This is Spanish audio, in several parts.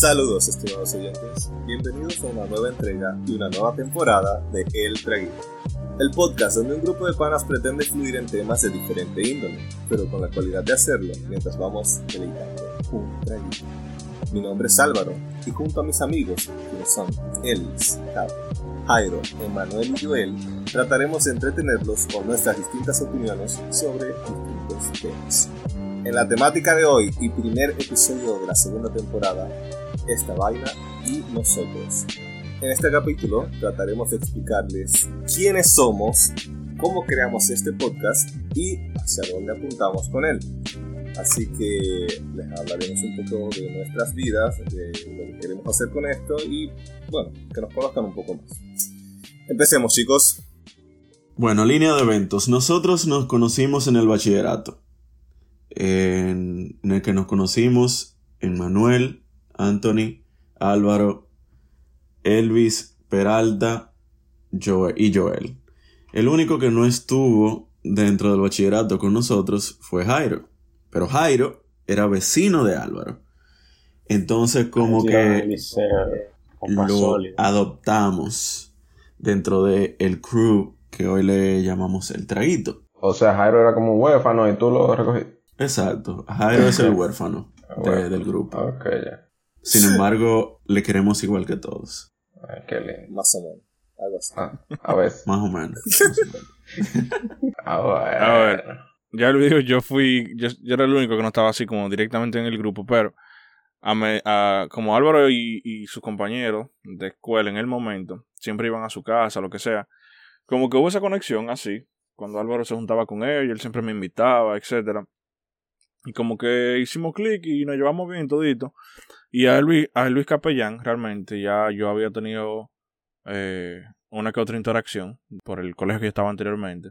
Saludos, estimados oyentes. Bienvenidos a una nueva entrega y una nueva temporada de El Traguito. El podcast donde un grupo de panas pretende fluir en temas de diferente índole, pero con la cualidad de hacerlo mientras vamos deleitando un traguito. Mi nombre es Álvaro y junto a mis amigos, quienes son Elvis, Cabo, Jairo, Emanuel y Joel, trataremos de entretenerlos con nuestras distintas opiniones sobre distintos temas. En la temática de hoy y primer episodio de la segunda temporada, esta vaina y nosotros. En este capítulo trataremos de explicarles quiénes somos, cómo creamos este podcast y hacia dónde apuntamos con él. Así que les hablaremos un poco de nuestras vidas, de lo que queremos hacer con esto y bueno, que nos conozcan un poco más. Empecemos chicos. Bueno, línea de eventos. Nosotros nos conocimos en el bachillerato, en, el que nos conocimos en Manuel, Anthony, Álvaro, Elvis, Peralta Joel, y Joel. El único que no estuvo dentro del bachillerato con nosotros fue Jairo. Pero Jairo era vecino de Álvaro. Entonces como que lo adoptamos dentro del el crew que hoy le llamamos el traguito. O sea, Jairo era como un huérfano y tú lo recogiste. Exacto. Jairo es el huérfano de- del grupo. Ok, ya. Sin embargo, le queremos igual que todos. Ay, qué lindo. Más o menos. Algo así. Ah, a ver. Más o menos. A ver. A ver. Ya lo digo, yo fui, yo, yo era el único que no estaba así como directamente en el grupo, pero a me- a- como Álvaro y, y sus compañeros de escuela en el momento, siempre iban a su casa, lo que sea, como que hubo esa conexión así, cuando Álvaro se juntaba con ellos, él siempre me invitaba, etcétera Y como que hicimos clic y nos llevamos bien todito. Y a Luis, a Luis Capellán, realmente, ya yo había tenido eh, una que otra interacción por el colegio que yo estaba anteriormente.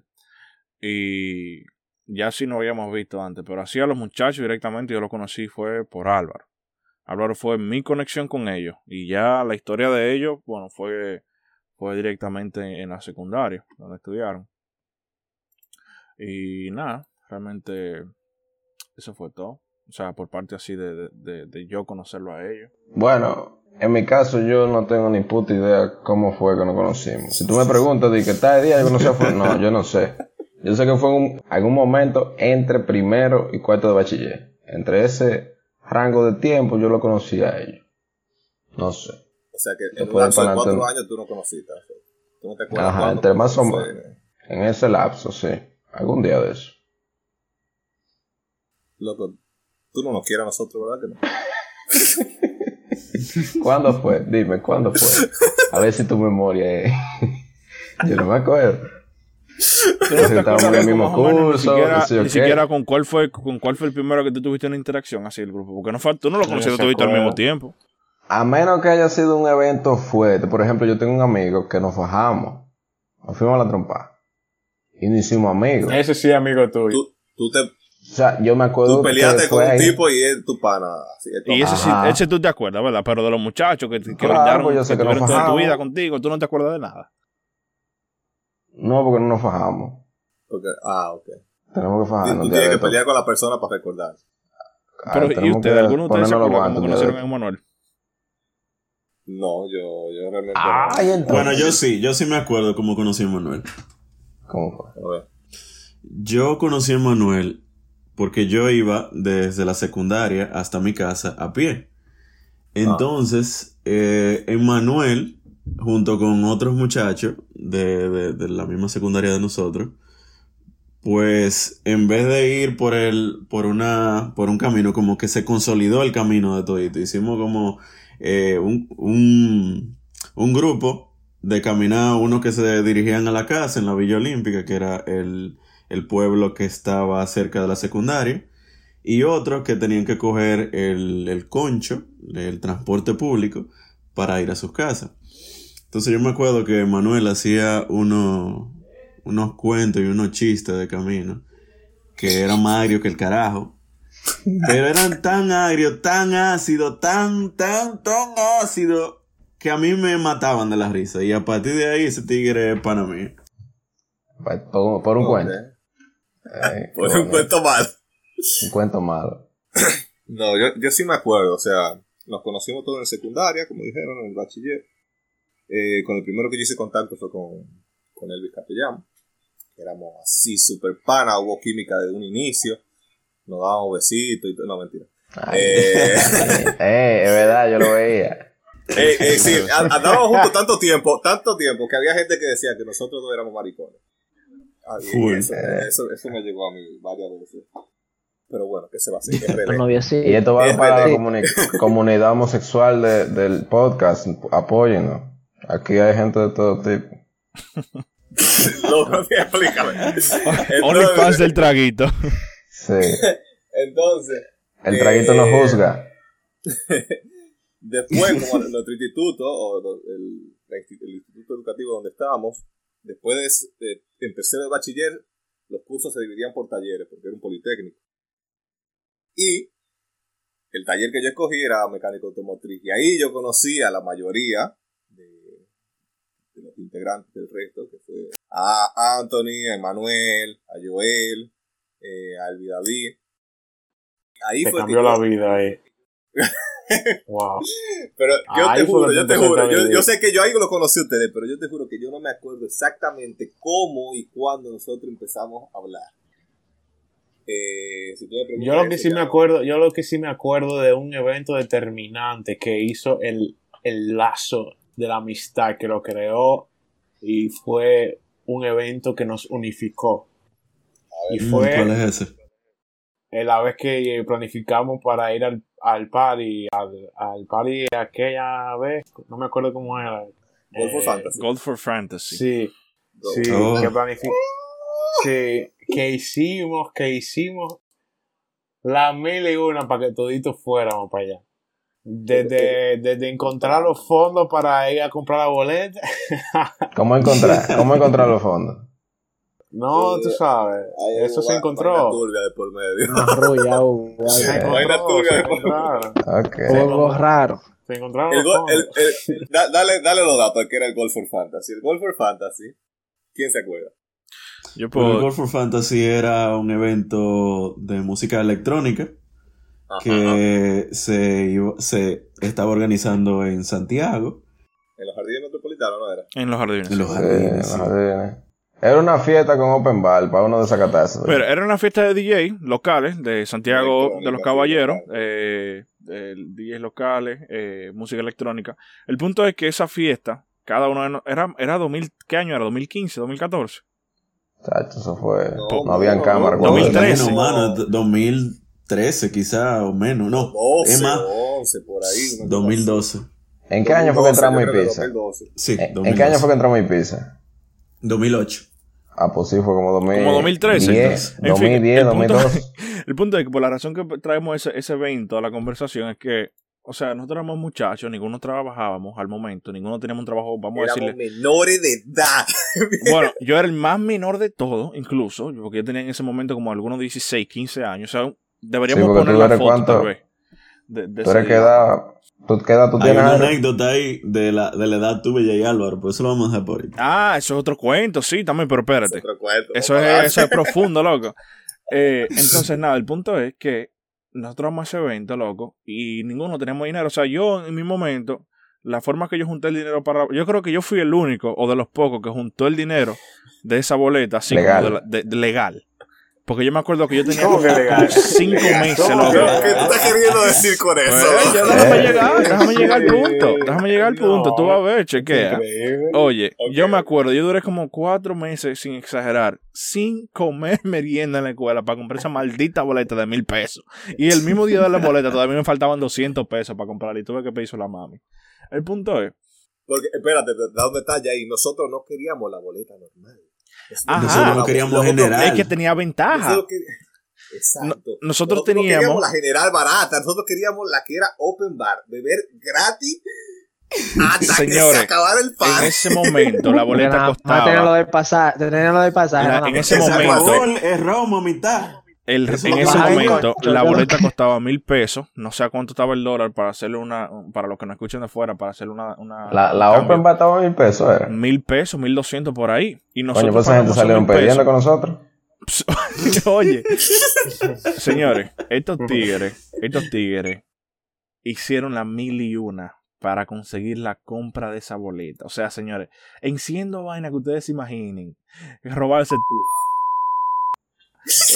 Y ya sí no habíamos visto antes, pero así a los muchachos directamente yo lo conocí fue por Álvaro. Álvaro fue mi conexión con ellos. Y ya la historia de ellos, bueno, fue, fue directamente en la secundaria, donde estudiaron. Y nada, realmente eso fue todo. O sea, por parte así de, de, de, de yo conocerlo a ellos. Bueno, en mi caso yo no tengo ni puta idea cómo fue que nos conocimos. Si tú me preguntas de que tal día yo conocí a Fue- No, yo no sé. Yo sé que fue en un- algún momento entre primero y cuarto de bachiller. Entre ese rango de tiempo yo lo conocí a ellos. No sé. O sea que en un Después lapso de para cuatro años tú no conociste. Tú no te acuerdas Ajá, entre más o menos. En ese lapso, sí. Algún día de eso. Loco, tú no nos quieres a nosotros, ¿verdad que no? ¿Cuándo fue? Dime, ¿cuándo fue? A ver si tu memoria es... Yo no me acuerdo. ¿Tú no te Estábamos en el acuerdas mismo curso, ni siquiera, no sé yo ni siquiera con cuál fue con cuál fue el primero que tú tuviste una interacción así el grupo? Porque no fue, tú no lo No conociste se tuviste al mismo tiempo. A menos que haya sido un evento fuerte. Por ejemplo, yo tengo un amigo que nos fajamos. Nos fuimos a la trompa. Y nos hicimos amigos. Ese sí, amigo tuyo. Tú, tú, te, O sea, yo me acuerdo tú peleaste que con un ahí. tipo y es tu pana. Así, es tu- Y ese sí, ese tú te acuerdas, ¿verdad? Pero de los muchachos que, que Claro, brindaron, pues yo sé que que toda tu vida contigo, tú no te acuerdas de nada. No, porque no nos fajamos. porque- ah, ok. Tenemos que fajarnos. tú tienes que pelear con la persona para recordar. Ah, Pero, ¿y ustedes? ¿Alguno de ustedes se ponernos los acuerda cómo conocieron a Manuel? No, yo, yo realmente Ay, no. entonces. Bueno, yo sí, yo sí me acuerdo cómo conocí a Manuel. ¿Cómo fue? A ver. Yo conocí a Manuel porque yo iba desde la secundaria hasta mi casa a pie. Entonces, eh, Manuel, junto con otros muchachos de, de- de la misma secundaria de nosotros, pues en vez de ir por el, por una, por un camino, como que se consolidó el camino de todito. Hicimos como eh, un, un, un grupo de caminar, unos que se dirigían a la casa en la Villa Olímpica, que era el, el pueblo que estaba cerca de la secundaria, y otros que tenían que coger el, el concho, el transporte público, para ir a sus casas. Entonces yo me acuerdo que Manuel hacía uno, unos cuentos y unos chistes de camino, que eran más agrios que el carajo. Pero eran tan agrios, tan ácidos, tan, tan, tan ácidos, que a mí me mataban de la risa. Y a partir de ahí ese tigre es para mí. Por, por un cuento. Ay, Por un cuento mal. Un cuento malo. No, yo, yo sí me acuerdo, o sea, nos conocimos todos en secundaria, como dijeron, en el bachiller. Eh, con el primero que yo hice contacto fue con, con Elvis Capellán. Éramos así, super pana, hubo química desde un inicio. Nos dábamos besitos y todo. No, mentira. Eh, eh, es verdad, yo lo veía. Eh, sí, andábamos juntos tanto tiempo, tanto tiempo, que había gente que decía que nosotros no éramos maricones. Ah, Full. Eso, eso, eso me llegó a mí varias veces. Pero bueno, ¿qué se va a hacer? Y esto va para la comuni- comunidad homosexual de- del podcast. Apóyennos. Aquí hay gente de todo tipo. No, no, explícame. OnlyFans del traguito. Sí. entonces, El traguito no Eh, juzga. después, como nuestro instituto, o el, el instituto educativo donde estábamos, después de, de en tercero de bachiller, los cursos se dividían por talleres, porque era un politécnico. Y el taller que yo escogí era mecánico automotriz. Y ahí yo conocí a la mayoría de, de los integrantes del resto, que fue a Anthony, a Emanuel, a Joel, eh, a Elvi David. Ahí Te fue que cambió yo- la vida ahí. wow. Pero yo Ahí te juro, yo te juro, yo, yo sé que yo ahí lo conocí a ustedes, pero yo te juro que yo no me acuerdo exactamente cómo y cuándo nosotros empezamos a hablar. Eh, si tú me preguntas Yo lo que eso, sí ya me acuerdo, yo lo que sí me acuerdo de un evento determinante que hizo el, el lazo de la amistad que lo creó y fue un evento que nos unificó. Y Mm, fue ¿Cuál es ese? Eh, la vez que planificamos para ir al, al party, al, al party aquella vez, no me acuerdo cómo era. Golf for Eh, Fantasy. Gold for Fantasy. Sí, sí, Oh. que planificamos. Sí, que hicimos, que hicimos la mil y una para que toditos fuéramos para allá. Desde, desde encontrar los fondos para ir a comprar la boleta. ¿Cómo encontrar, cómo encontrar los fondos? No, tú sabes. Eso se encontró. vaina turbia de por medio. Una rulla, hubo Se encontró, turbia. se encontraron. Ok. hubo algo raro. Se encontraron El los go- el- fondos. el- da- dale, dale los datos que era el Golf for Fantasy. El Golf for Fantasy, ¿quién se acuerda? Yo Pero el puedo. Golf for Fantasy era un evento de música electrónica Ajá, ajá. que se, iba- se estaba organizando en Santiago, En los jardines metropolitanos, ¿no era? En los jardines. en los Sí, jardines. sí. jardines. Era una fiesta con open bar para uno desacatarse. Pero era una fiesta de DJ locales de Santiago de los Caballeros, local. eh, eh, DJs locales, eh, música electrónica. El punto es que esa fiesta, cada uno era, era 2000, ¿qué año era? 2015, 2014. Chacho, eso fue. No, No, habían no, cámara. no, cuando- 2013. Menos, mano, 2013 quizá o menos, no, 12 es más, o 11 por ahí. una cosa 2012. ¿En qué año fue que 2012, entramos en pizza? 2012. Sí, ¿En, en 2012. qué año fue que entramos en pizza? 2008. Ah, pues sí, fue como 2000, Como 2013, 10, En fin, 2010, el punto- 2012. El punto es que por la razón que traemos ese, ese evento a la conversación es que, o sea, nosotros éramos muchachos, ninguno trabajábamos al momento, ninguno teníamos un trabajo, vamos a Éramos decirle. menores de edad. Bueno, yo era el más menor de todo, incluso, porque yo tenía en ese momento como algunos 16, 15 años. O sea, deberíamos Sí, poner la foto cuánto- tal vez. De, de ¿Tú eres día. edad? ¿Tú qué edad tú Hay tienes? una anécdota ahí de la, de la edad tuve y Álvaro, pero eso lo vamos a dejar por ahí. Ah, eso es otro cuento, sí, también, pero espérate. Otro cuento, Eso es, eso es profundo, loco. Eh, entonces, nada, el punto es que nosotros vamos a ese evento, loco, y ninguno tenemos dinero. O sea, yo en mi momento, la forma que yo junté el dinero para. Yo creo que yo fui el único, o de los pocos, que juntó el dinero de esa boleta, así Legal. como de la- de- de legal. Porque yo me acuerdo que yo tenía ¿Cómo como que legal? cinco meses, ¿Cómo loco. ¿Qué, tú estás queriendo decir con eso? Pues, yo déjame Eh. llegar, déjame llegar al punto. Déjame llegar al punto. Tú vas a ver, chequea. Increíble. Oye, yo me acuerdo, yo duré como cuatro meses, sin exagerar, sin comer merienda en la escuela para comprar esa maldita boleta de mil pesos. Y el mismo día de la boleta todavía me faltaban 200 pesos para comprarla y tuve que pedirse la mami. El punto es, Porque, espérate, da un detalle ahí. Nosotros no queríamos la boleta normal. Ajá. Nosotros no queríamos Nosotros- general. es que tenía ventaja. nosotros que- Exacto. No- nosotros no teníamos- queríamos la general barata. Nosotros queríamos la que era open bar. Beber gratis hasta que Señores, se acabara el En pan. ese momento la boleta costaba. del pasaje, tener lo del pasaje. la- nada en ese momento, es Roma, mitad. El- Eso en ese momento la boleta costaba mil pesos. No sé a cuánto estaba el dólar para hacerle una, para los que no escuchen de fuera, para hacerle una, una La, la. Open estaba a mil pesos, era. mil pesos, mil doscientos por ahí. Y nosotros Coño, pues esa gente salieron pesos. con nosotros. Oye, señores, estos tigres, estos tigres hicieron la mil y una para conseguir la compra de esa boleta. O sea, señores, enciendo vaina que ustedes se imaginen. Robarse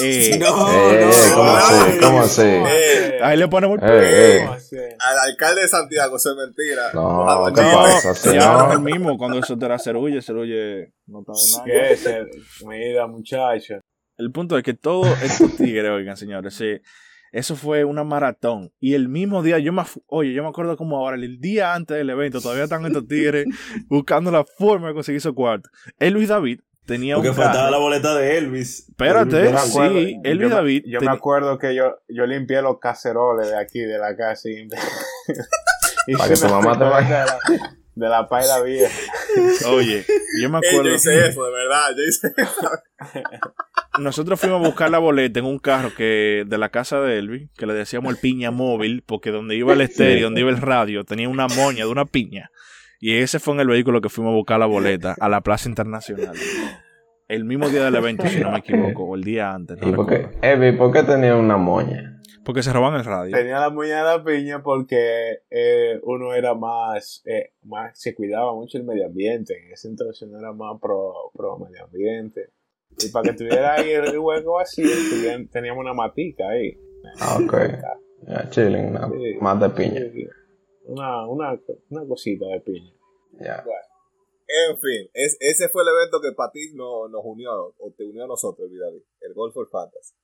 Eh, No, Eh, no, ¿cómo no, así? no. ¿Cómo así? Eh, ahí le ponemos el Eh, eh. ¿Cómo así? al alcalde de Santiago, eso es mentira. No, Ojalá ¿qué que- No, pasa? Así ya no es el mismo. Cuando eso te era cerulle, cerulle no estaba de nada. ¿Qué es? el- Mira, muchacho. El punto es que todos estos tigres, oigan, señores, sí, eso fue una maratón. Y el mismo día, yo me, oye, yo me acuerdo como ahora, el día antes del evento, todavía están estos tigres buscando la forma de conseguir esos cuartos. El Luis David tenía Porque un faltaba la boleta de Elvis. Espérate, Yo me acuerdo- sí, el yo David. Yo ten- me acuerdo que yo, yo limpié los caceroles de aquí, de la casa. Y, y Para que tu mamá te vaya. De la, paila vieja. Oye, yo me acuerdo. yo hice eso, de verdad. Yo hice eso. Nosotros fuimos a buscar la boleta en un carro que de la casa de Elvis, que le decíamos el piña móvil, porque donde iba el estéreo, donde iba el radio, tenía una moña de una piña. Y ese fue en el vehículo que fuimos a buscar la boleta a la Plaza Internacional. El mismo día del evento, si no me equivoco, o el día antes. no ¿Y por qué? recuerdo. Evi, ¿por qué tenía una moña? Porque se roban el radio. Tenía la muñeca de la piña porque eh, uno era más, eh, más, se cuidaba mucho el medio ambiente. En ese entonces uno era más pro, pro medio ambiente. Y para que tuviera ahí el hueco así, teníamos una matica ahí. Ah, ok. Ya, chilling, una- Sí. más de piña. Una, una, una cosita de piña. Ya. En fin, es- ese fue el evento que para ti no, nos unió, o te unió a nosotros, David, el Golf for Fantasy.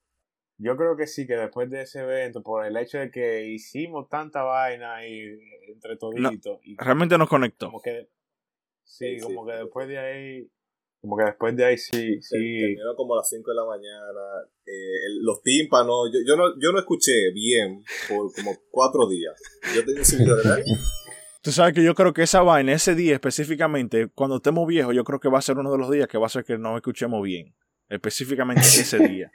Yo creo que sí, que después de ese evento, por el hecho de que hicimos tanta vaina ahí entre toditos, y Realmente nos conectó. como que, sí, Sí, como sí. que después de ahí, como que después de ahí sí, sí, Terminó como a las 5 de la mañana. eh, el- los tímpanos, yo, yo, no, yo no escuché bien por como cuatro días. Yo tenía un sentido de verdad. Tú sabes que yo creo que esa vaina, ese día específicamente, cuando estemos viejos, yo creo que va a ser uno de los días que va a ser que no escuchemos bien. Específicamente ese día.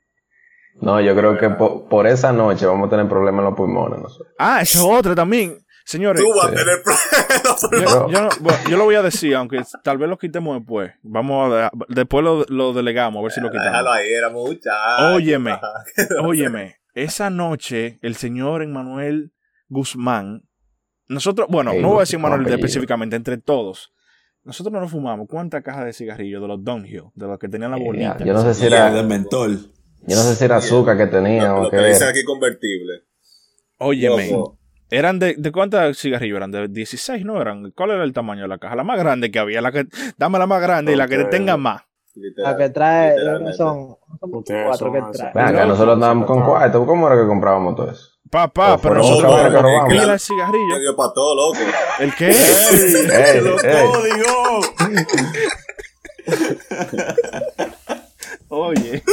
No, yo creo que po- por, esa noche vamos a tener problemas en los pulmones. Ah, eso es otra también. Señores, Tú vas a Sí. tener problemas. yo, yo no- bueno, yo lo voy a decir, aunque tal vez lo quitemos después. Vamos a después lo, lo delegamos, a ver si lo Déjalo quitamos. ahí, era muchacho. Óyeme, óyeme, esa noche el señor Emmanuel Guzmán, nosotros, bueno, no voy a decir Manuel específicamente, entre todos. Nosotros no nos fumamos cuántas cajas de cigarrillos de los Downhill, de los que tenían la Ya, bolita. yo no sé si Era de mentol. yo no sé si era azúcar que tenía Lo, o lo qué que dicen era. aquí convertible. Óyeme, Loco. Eran de, de cuántas cigarrillos eran, de 16, ¿no eran? ¿Cuál era el tamaño de la caja? La más grande que había, la que, dame la más grande y la que tenga más. Literal, La que trae, son, cuatro que trae. Ven acá, Loco, nosotros andábamos con cuarto. ¿Cómo era que comprábamos todo eso? Papá, O pero nosotros vez que robamos. cigarrillos. dio para todo, loco. ¿El qué? Ey, ¡Los ey. códigos! Oye,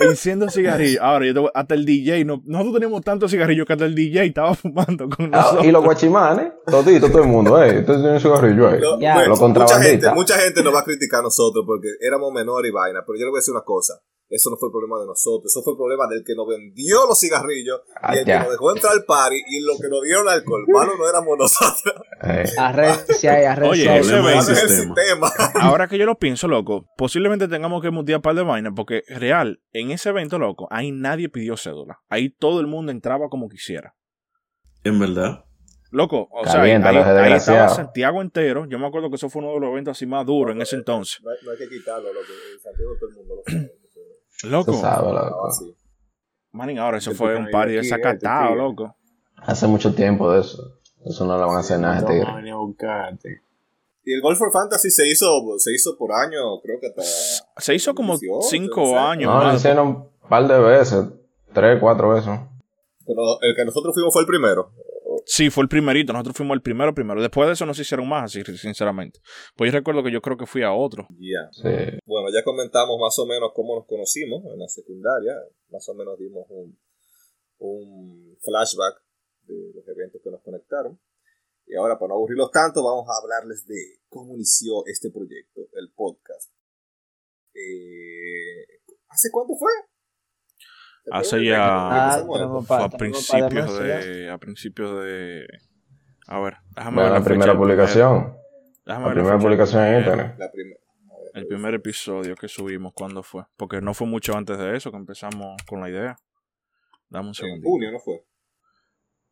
enciendo cigarrillos. Ahora, yo te voy- hasta el DJ, no, nosotros teníamos tantos cigarrillos que hasta el DJ estaba fumando con Ah, nosotros. y los guachimanes, todito, todo el mundo, eh. Entonces tiene un cigarrillo bueno, Los mucha, gente, contrabandistas. mucha gente nos va a criticar a nosotros porque éramos menores y vaina, pero yo le voy a decir una cosa. Eso no fue el problema de nosotros, eso fue el problema del que nos vendió los cigarrillos Ah, y el ya. que nos dejó entrar al party y lo que nos dieron alcohol. Malo no éramos nosotros, Eh, Arrecia y. Oye, malo es el sistema. Ahora que yo lo pienso, loco, posiblemente tengamos que mutear un par de vainas porque, real, en ese evento, loco, ahí nadie pidió cédula. Ahí todo el mundo entraba como quisiera. En verdad. Loco, o sea, ahí, estaba. Santiago entero. Yo me acuerdo que eso fue uno de los eventos así más duros en ese entonces. No, hay- no hay que quitarlo, loco. En Santiago todo el mundo lo sabe. Loco, manín, ahora eso fue un party aquí, desacatado, loco. Hace mucho tiempo de eso. Eso no le van a hacer nada este tigre. venir a buscarte. Y el Golf for Fantasy se hizo, se hizo por año, creo que hasta. Se hizo como 18, cinco años No, lo hicieron un par de veces. Tres, cuatro veces. Pero el que nosotros fuimos fue el primero. Sí, fue el primerito. Nosotros fuimos el primero primero. Después de eso no se hicieron más así, sinceramente. Pues yo recuerdo que yo creo que fui a otro. Ya. Sí. Bueno, ya comentamos más o menos cómo nos conocimos en la secundaria. Más o menos dimos un, un flashback de los eventos que nos conectaron. Y ahora, para no aburrirlos tanto, vamos a hablarles de cómo inició este proyecto, el podcast. Eh, ¿Hace cuánto fue? ¿Se Hace ya- Ah, Fue a principios de. A principios de. A ver, déjame ver la primera publicación. La primera publicación en primer- internet. La primera. El primer episodio que subimos, ¿cuándo fue? Porque no fue mucho antes de eso que empezamos con la idea. Dame un En segundito. junio, ¿no fue?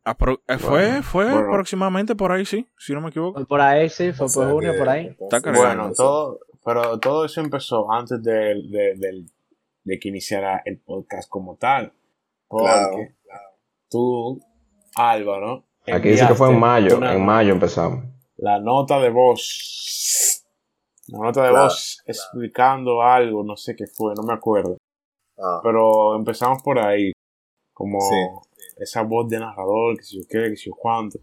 Apro- eh, fue fue Bueno. aproximadamente por ahí, sí, si no me equivoco. Por ahí, sí, fue O sea por junio, que, por ahí. Está. Bueno, todo, pero todo eso empezó antes de, de, del- de que iniciara el podcast como tal. Porque Claro, tú, Álvaro, Aquí dice que fue en mayo, una- en mayo empezamos. la nota de voz. La nota de Claro, voz explicando algo, no sé qué fue, no me acuerdo. Ah, Pero empezamos por ahí. Como Sí. esa voz de narrador, que si yo qué, que si yo cuánto.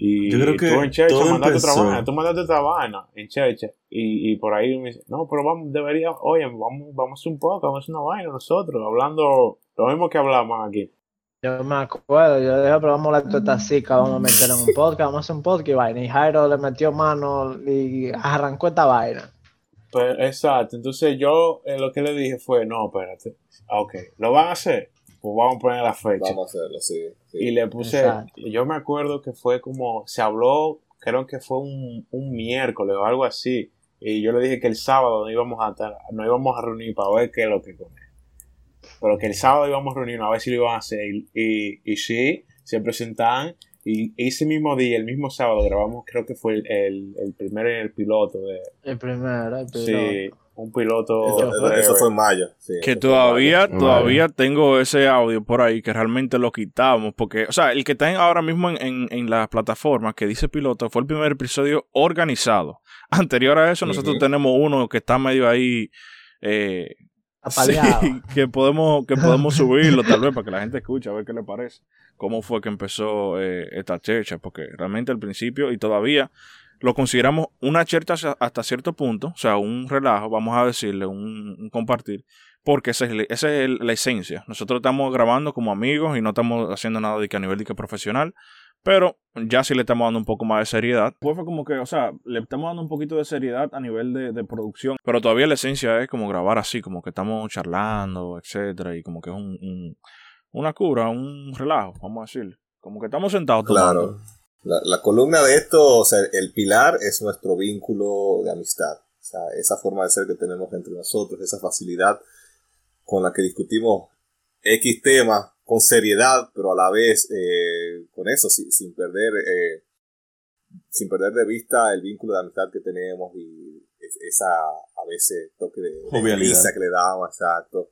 Y Yo creo que tú en Checha mandaste otra vaina, tú mandaste otra vaina en Checha. Y, y por ahí me dice, no, pero vamos, debería, oye, vamos, vamos a hacer un poco, vamos a hacer una vaina nosotros, hablando lo mismo que hablamos aquí. Yo me acuerdo, yo dije, pero vamos a la esta cica, vamos a meter en un podcast, vamos a hacer un podcast y vaina. Y Jairo le metió mano y arrancó esta vaina. Pues, exacto, entonces yo eh, lo que le dije fue, no, espérate, Ah, ok, ¿lo van a hacer? Pues vamos a poner la fecha. vamos a hacerlo, sí. sí. Y le puse, Exacto. yo me acuerdo que fue como, se habló, creo que fue un, un miércoles o algo así. Y yo le dije que el sábado no íbamos a estar, no íbamos a reunir para ver qué es lo que él. Pero que el sábado íbamos a reunirnos a ver si lo iban a hacer. Y, y, y sí, se presentaban. Y ese mismo día, el mismo sábado, grabamos, creo que fue el, el, el primero en el piloto de, El primero, el piloto. sí, un piloto. Eso, fue en mayo. sí, Que mayo. todavía, todavía tengo ese audio por ahí que realmente lo quitamos. Porque, o sea, el que está en- ahora mismo en, en, en las plataformas que dice piloto fue el primer episodio organizado. Anterior a eso, nosotros tenemos uno que está medio ahí. Eh, sí, que podemos, que podemos subirlo tal vez para que la gente escuche a ver qué le parece. Cómo fue que empezó eh, esta chercha, porque realmente al principio y todavía lo consideramos una chercha hasta- cierto punto, o sea, un relajo, vamos a decirle, un, un compartir, porque esa es, la- esa es el- la esencia. Nosotros estamos grabando como amigos y no estamos haciendo nada de que a nivel de que profesional, pero ya sí le estamos dando un poco más de seriedad. Pues fue como que, o sea, le estamos dando un poquito de seriedad a nivel de, de producción, pero todavía la esencia es como grabar así, como que estamos charlando, etcétera, y como que es un, un- una cura, un relajo, vamos a decirle. Como que estamos sentados tomando. La, la columna de esto, o sea, el pilar es nuestro vínculo de amistad. O sea, esa forma de ser que tenemos entre nosotros, esa facilidad con la que discutimos X temas con seriedad, pero a la vez eh, con eso, sin, sin perder eh, sin perder de vista el vínculo de amistad que tenemos y es- esa a veces toque de, de que le damos, exacto.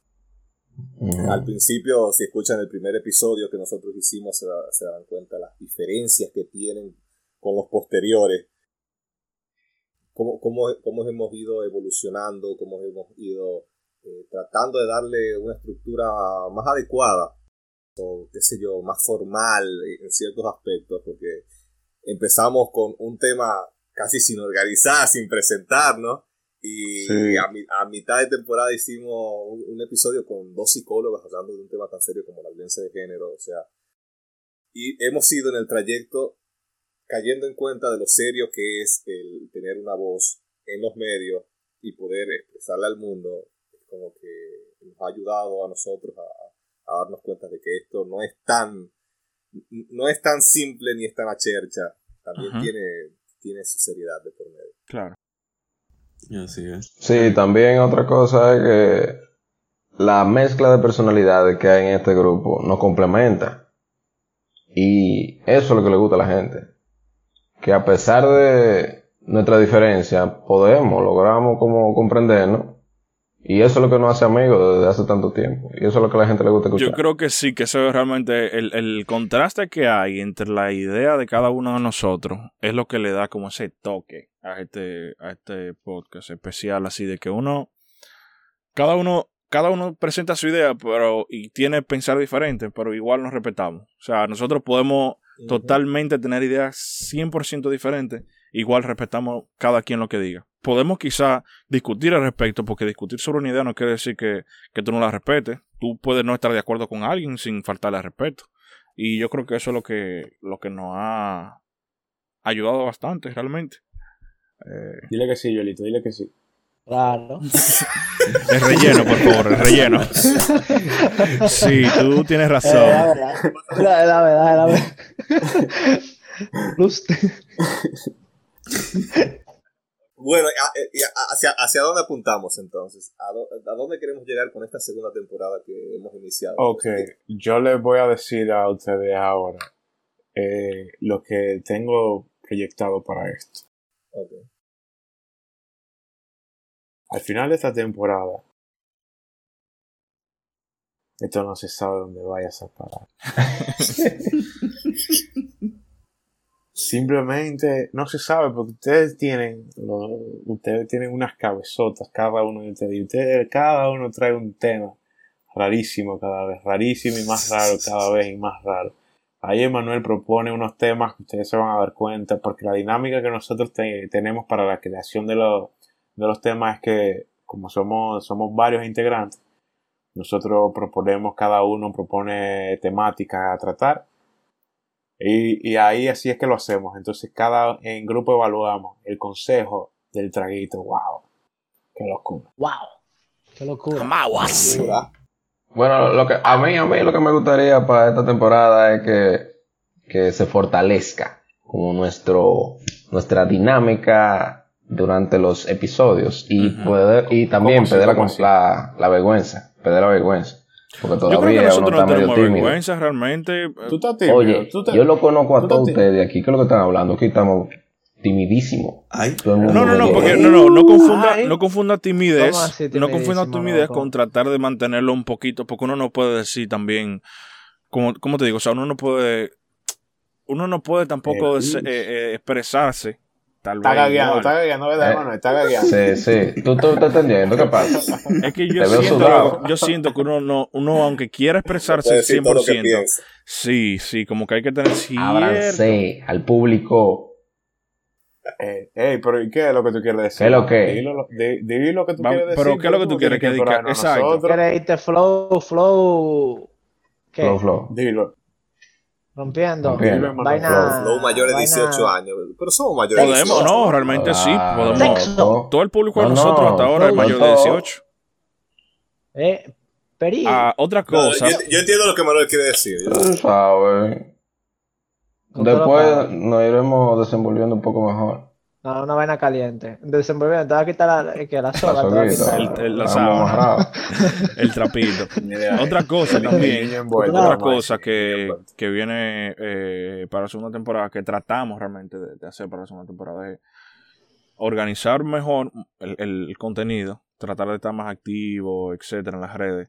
Al principio, si escuchan el primer episodio que nosotros hicimos, se, se dan cuenta las diferencias que tienen con los posteriores. Cómo, cómo, cómo hemos ido evolucionando, cómo hemos ido eh, tratando de darle una estructura más adecuada, o qué sé yo, más formal en ciertos aspectos, porque empezamos con un tema casi sin organizar, sin presentarnos, y Sí. a, mi- a mitad de temporada hicimos un, un episodio con dos psicólogos hablando de un tema tan serio como la violencia de género, o sea, y hemos ido en el trayecto cayendo en cuenta de lo serio que es el tener una voz en los medios y poder expresarla al mundo, es como que nos ha ayudado a nosotros a, a darnos cuenta de que esto no es tan no es tan simple ni es tan a chercha, también Ajá. tiene, tiene su seriedad de por medio. Claro. Sí, también otra cosa es que la mezcla de personalidades que hay en este grupo nos complementa. Y eso es lo que le gusta a la gente. Que a pesar de nuestra diferencia, podemos, logramos como comprendernos. Y eso es lo que nos hace amigos desde hace tanto tiempo. Y eso es lo que a la gente le gusta escuchar. Yo creo que sí, que eso es realmente el, el contraste que hay entre la idea de cada uno de nosotros es lo que le da como ese toque a este, a este podcast especial, así de que uno, cada uno, cada uno presenta su idea, pero, y tiene pensar diferente, pero igual nos respetamos. O sea, nosotros podemos totalmente tener ideas 100% diferentes, igual respetamos cada quien lo que diga. Podemos quizá discutir al respecto, porque discutir sobre una idea no quiere decir que, que tú no la respetes. Tú puedes no estar de acuerdo con alguien sin faltarle al respeto. Y yo creo que eso es lo que, lo que nos ha ayudado bastante realmente. Eh, Dile que sí, Yolito, dile que sí. Claro. el relleno, por favor, el relleno. Sí, tú tienes Eh, la razón. verdad, la, la verdad, la verdad. Bueno, eh, hacia, ¿hacia dónde apuntamos entonces? ¿A, dó- a dónde queremos llegar con esta segunda temporada que hemos iniciado? Ok, yo les voy a decir a ustedes ahora eh, lo que tengo proyectado para esto. Ok. Al final de esta temporada, esto no se sabe dónde vayas a parar. Simplemente no se sabe porque ustedes tienen, lo- ustedes tienen unas cabezotas, cada uno de ustedes, y ustedes, cada uno trae un tema rarísimo cada vez, rarísimo y más raro cada vez y más raro. Ahí Emanuel propone unos temas que ustedes se van a dar cuenta, porque la dinámica que nosotros te- tenemos para la creación de los, de los temas es que, como somos, somos varios integrantes, nosotros proponemos, cada uno propone temáticas a tratar. Y, y ahí así es que lo hacemos. Entonces, cada en grupo evaluamos el consejo del traguito. ¡Wow! ¡Qué locura! ¡Wow! ¡Qué locura! Dura. Bueno, lo que, a mí, a mí lo que me gustaría para esta temporada es que, que se fortalezca como nuestro, nuestra dinámica durante los episodios y poder, y también perder la vergüenza, perder la vergüenza. Porque Yo creo que todavía uno nosotros está no tenemos tímido. vergüenza realmente. eh, Tú estás tímido. Oye, tú te- yo lo conozco a todos te- ustedes aquí. ¿Qué es lo que están hablando? Aquí estamos timidísimos. Ay, No, no, no, porque no, no, no confunda, Ay. no confunda timidez, ¿Cómo así no confunda timidísimo, timidez con tratar de mantenerlo un poquito, porque uno no puede decir también, como, como te digo, o sea, uno no puede, uno no puede tampoco des- eh, eh, expresarse, tal Está gagueando, está gagueando, ¿verdad, Eh, hermano? Está gagueando. Sí, sí. ¿Tú, tú estás entendiendo? ¿Qué pasa? Es que yo siento, yo siento que uno no, uno aunque quiera expresarse decir todo lo que 100%, piensa. sí, sí, como que hay que tener cierto, Ábranse al público. Eh, ey, pero ¿y qué es lo que tú quieres decir? ¿Qué es lo que? Dilo, lo- di- di lo que tú Va- quieres decir. pero ¿qué es lo que tú quieres que diga? Exacto. ¿Quieres irte flow, flow? ¿Qué? Flow, flow. Dilo. Rompiendo. Rompiendo. Vaina. Flow mayor de vaina- 18 años. Pero somos mayores de podemos, 18. no, realmente sí, podemos. Todo el público de No, nosotros no, hasta ahora es no, mayor de no. 18. Eh, peri. Ah, otra No, cosa. yo, yo entiendo lo que Manuel quiere decir. Sabes. Después nos iremos desenvolviendo un poco mejor. No, una vaina caliente. Desenvolviendo. Te va a quitar la, eh, que la La soga. te va a soguita. quitar. El- el- la. El trapito. Otra cosa también. envuelto, Otra cosa que, que viene eh, para la segunda temporada, que tratamos realmente de, de hacer para la segunda temporada, es organizar mejor el, el contenido, tratar de estar más activo, etcétera, en las redes.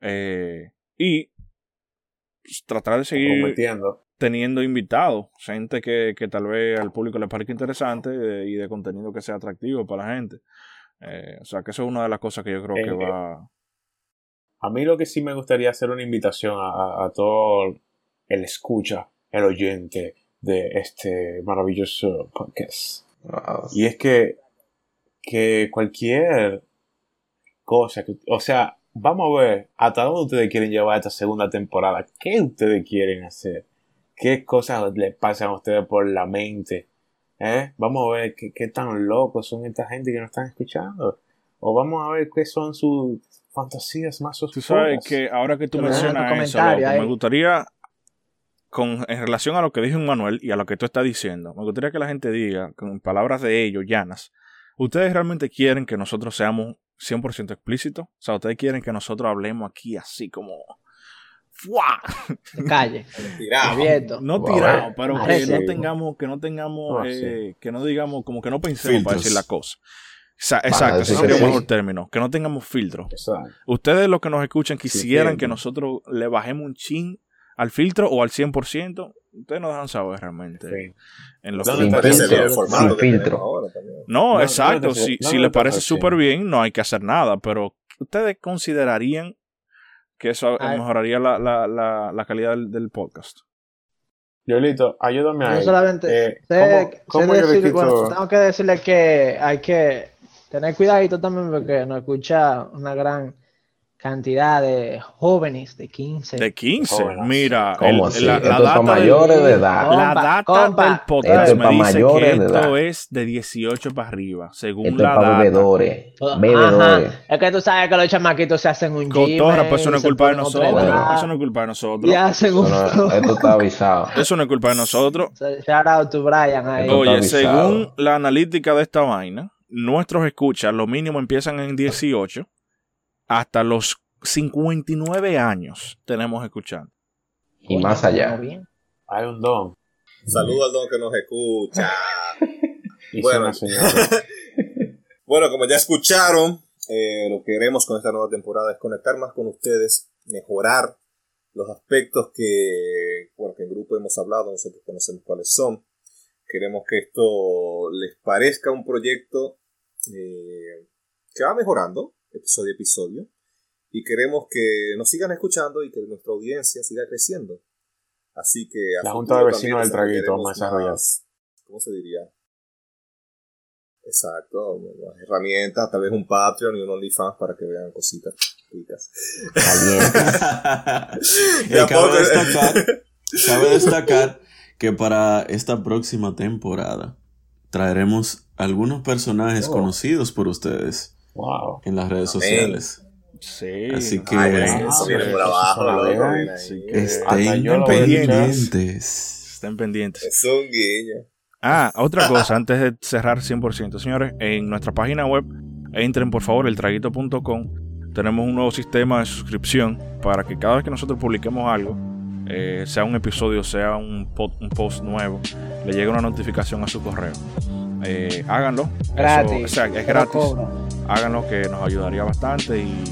eh, y tratar de seguir Prometiendo. Teniendo invitados, gente que, que tal vez al público le parezca interesante eh, y de contenido que sea atractivo para la gente. Eh, o sea, que eso es una de las cosas que yo creo que Eh, va... A mí lo que sí me gustaría hacer una invitación a, a- a todo el escucha, el oyente de este maravilloso podcast. Y es que, que cualquier cosa, que, o sea, vamos a ver hasta dónde ustedes quieren llevar esta segunda temporada. ¿Qué ustedes quieren hacer? ¿Qué cosas les pasan a ustedes por la mente? ¿Eh? Vamos a ver qué, qué tan locos son esta gente que nos están escuchando. O vamos a ver qué son sus fantasías más Tú oscuras. sabes que ahora que tú mencionas eso, me gustaría, con, en relación a lo que dijo Manuel y a lo que tú estás diciendo, me gustaría que la gente diga, con palabras de ellos, llanas, ¿ustedes realmente quieren que nosotros seamos 100% explícitos? O sea, ¿ustedes quieren que nosotros hablemos aquí así como... ¡Fua! Calle. Tirado. Abierto. No Wow. tirado, pero que Parece. no tengamos, que no tengamos, Ah, eh, que no digamos, como que no pensemos para decir la cosa. Sa- Exacto, ese sería que un sí. mejor término. Que no tengamos filtro. Exacto. Ustedes los que nos escuchan quisieran que nosotros le bajemos un chin al filtro o al 100%. Ustedes nos dejan saber realmente Sí. en los ¿Dónde Sin está Parece ese bien el filtro. formato Sin que tenemos filtro. ahora también. No, No, exacto. no, si no, si no, les no, parece no, súper sí. bien, no hay que hacer nada. Pero ustedes considerarían que eso Ay. mejoraría la, la, la, la calidad del, del podcast. Yolito, ayúdame Yo ahí. solamente Eh, sé, ¿cómo- cómo sé yo decir- bueno, tengo que decirle que hay que tener cuidadito también porque nos escucha una gran cantidad de jóvenes de 15. De 15. Jóvenes. Mira, ¿Cómo el- así? la, la es data del- mayores de edad. Compa, La data compa, del Esto podcast es me dice mayores que de esto edad. es de 18 para arriba, según Esto es la para data. bebedores. Ajá. Bebedores. Es que tú sabes que los chamaquitos se hacen un gym. Cotorra, pues eso no es se culpa de nosotros. Eso no es culpa de nosotros. Y hacen un Eso no- esto está avisado. Eso no es culpa de nosotros. Shout out to Brian ahí. Oye, según la analítica de esta vaina, nuestros escuchas, lo mínimo empiezan en 18 hasta los 59 años tenemos escuchando. Y más allá. Bien. Hay un don. Saludo al don que nos escucha. Bueno. Bueno, como ya escucharon, eh, lo que queremos con esta nueva temporada es conectar más con ustedes, mejorar los aspectos que, bueno, que en grupo hemos hablado, nosotros conocemos cuáles son. Queremos que esto les parezca un proyecto eh, que va mejorando episodio a episodio y queremos que nos sigan escuchando y que nuestra audiencia siga creciendo. Así que a La Junta de Vecinos del Traguito desarrollar. más- ¿Cómo se diría? Exacto, más herramientas, tal vez un Patreon y un OnlyFans para que vean cositas ricas. Cabe, destacar, cabe destacar que para esta próxima temporada traeremos algunos personajes Oh. conocidos por ustedes Wow. en las redes Amén. sociales. Sí. Así que Ay, eso viene por abajo. Así Estén pendientes. Estén pendientes. Es un guiño. Ah, otra cosa, antes de cerrar 100%, señores, en nuestra página web, entren por favor, eltraguito.com. Tenemos un nuevo sistema de suscripción para que cada vez que nosotros publiquemos algo, eh, sea un episodio, sea un, pod- un post nuevo, le llegue una notificación a su correo. Eh, háganlo. Eso- Gratis. o sea, es gratis. cobro. Háganlo que nos ayudaría bastante y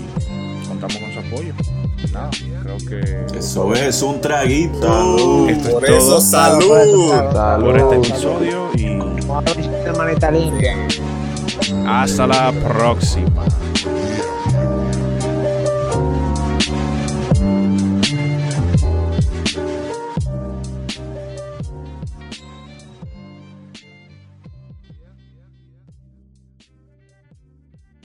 contamos con su apoyo. Nada, creo que Eso es un traguito. Salud. Esto es Por todo. eso, salud. Salud. por este episodio y hasta la próxima.